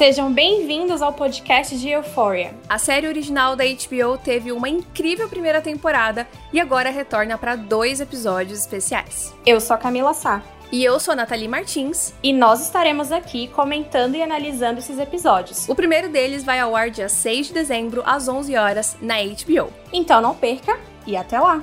Sejam bem-vindos ao podcast de Euphoria. A série original da HBO teve uma incrível primeira temporada e agora retorna para dois episódios especiais. Eu sou a Camila Sá. E eu sou a Nathalie Martins. E nós estaremos aqui comentando e analisando esses episódios. O primeiro deles vai ao ar dia 6 de dezembro, às 11 horas, na HBO. Então não perca e até lá!